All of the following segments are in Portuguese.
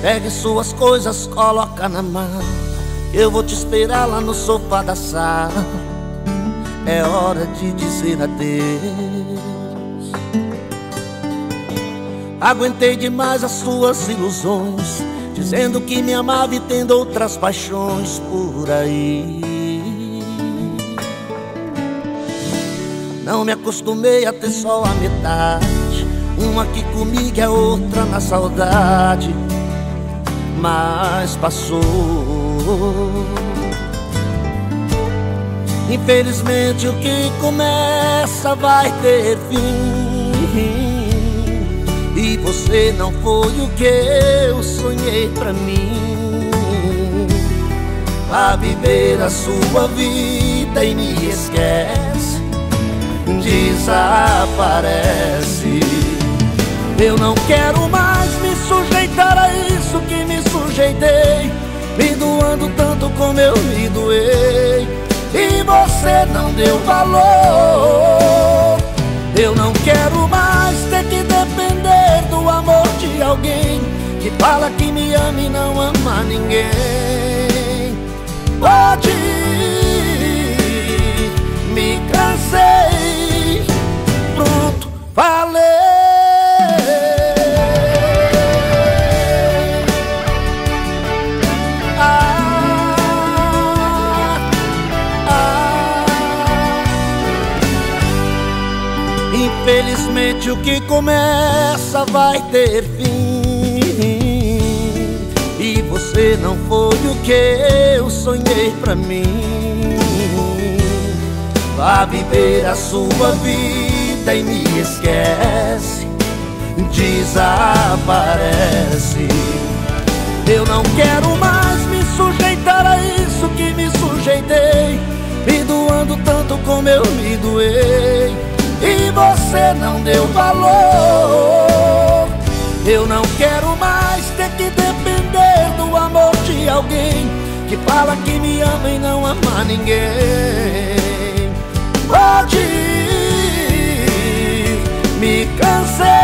Pegue suas coisas, coloca na mão. Eu vou te esperar lá no sofá da sala. É hora de dizer adeus. Aguentei demais as suas ilusões, dizendo que me amava e tendo outras paixões por aí. Não me acostumei a ter só a metade, uma aqui comigo e a outra na saudade mas passou. Infelizmente o que começa vai ter fim. E você não foi o que eu sonhei pra mim. A viver a sua vida e me esquece, desaparece. Eu não quero mais deu valor. Eu não quero mais ter que depender do amor de alguém Que fala que me ama e não ama ninguém. Pode Infelizmente o que começa vai ter fim. E você não foi o que eu sonhei pra mim. Vá viver a sua vida e me esquece. Desaparece. Eu não quero mais me sujeitar a isso que me sujeitei. Me doando tanto como eu me você não deu valor. Eu não quero mais ter que depender do amor de alguém que fala que me ama e não ama ninguém. Pode ir, me cansei,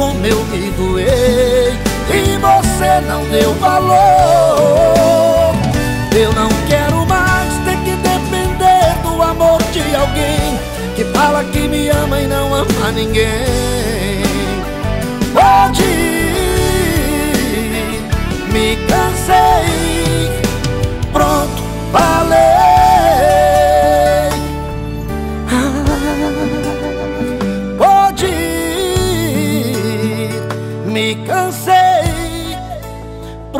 como eu me doei E você não deu valor. Eu não quero mais ter que depender do amor de alguém Que fala que me ama e não ama ninguém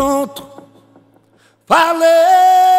Pronto, falei.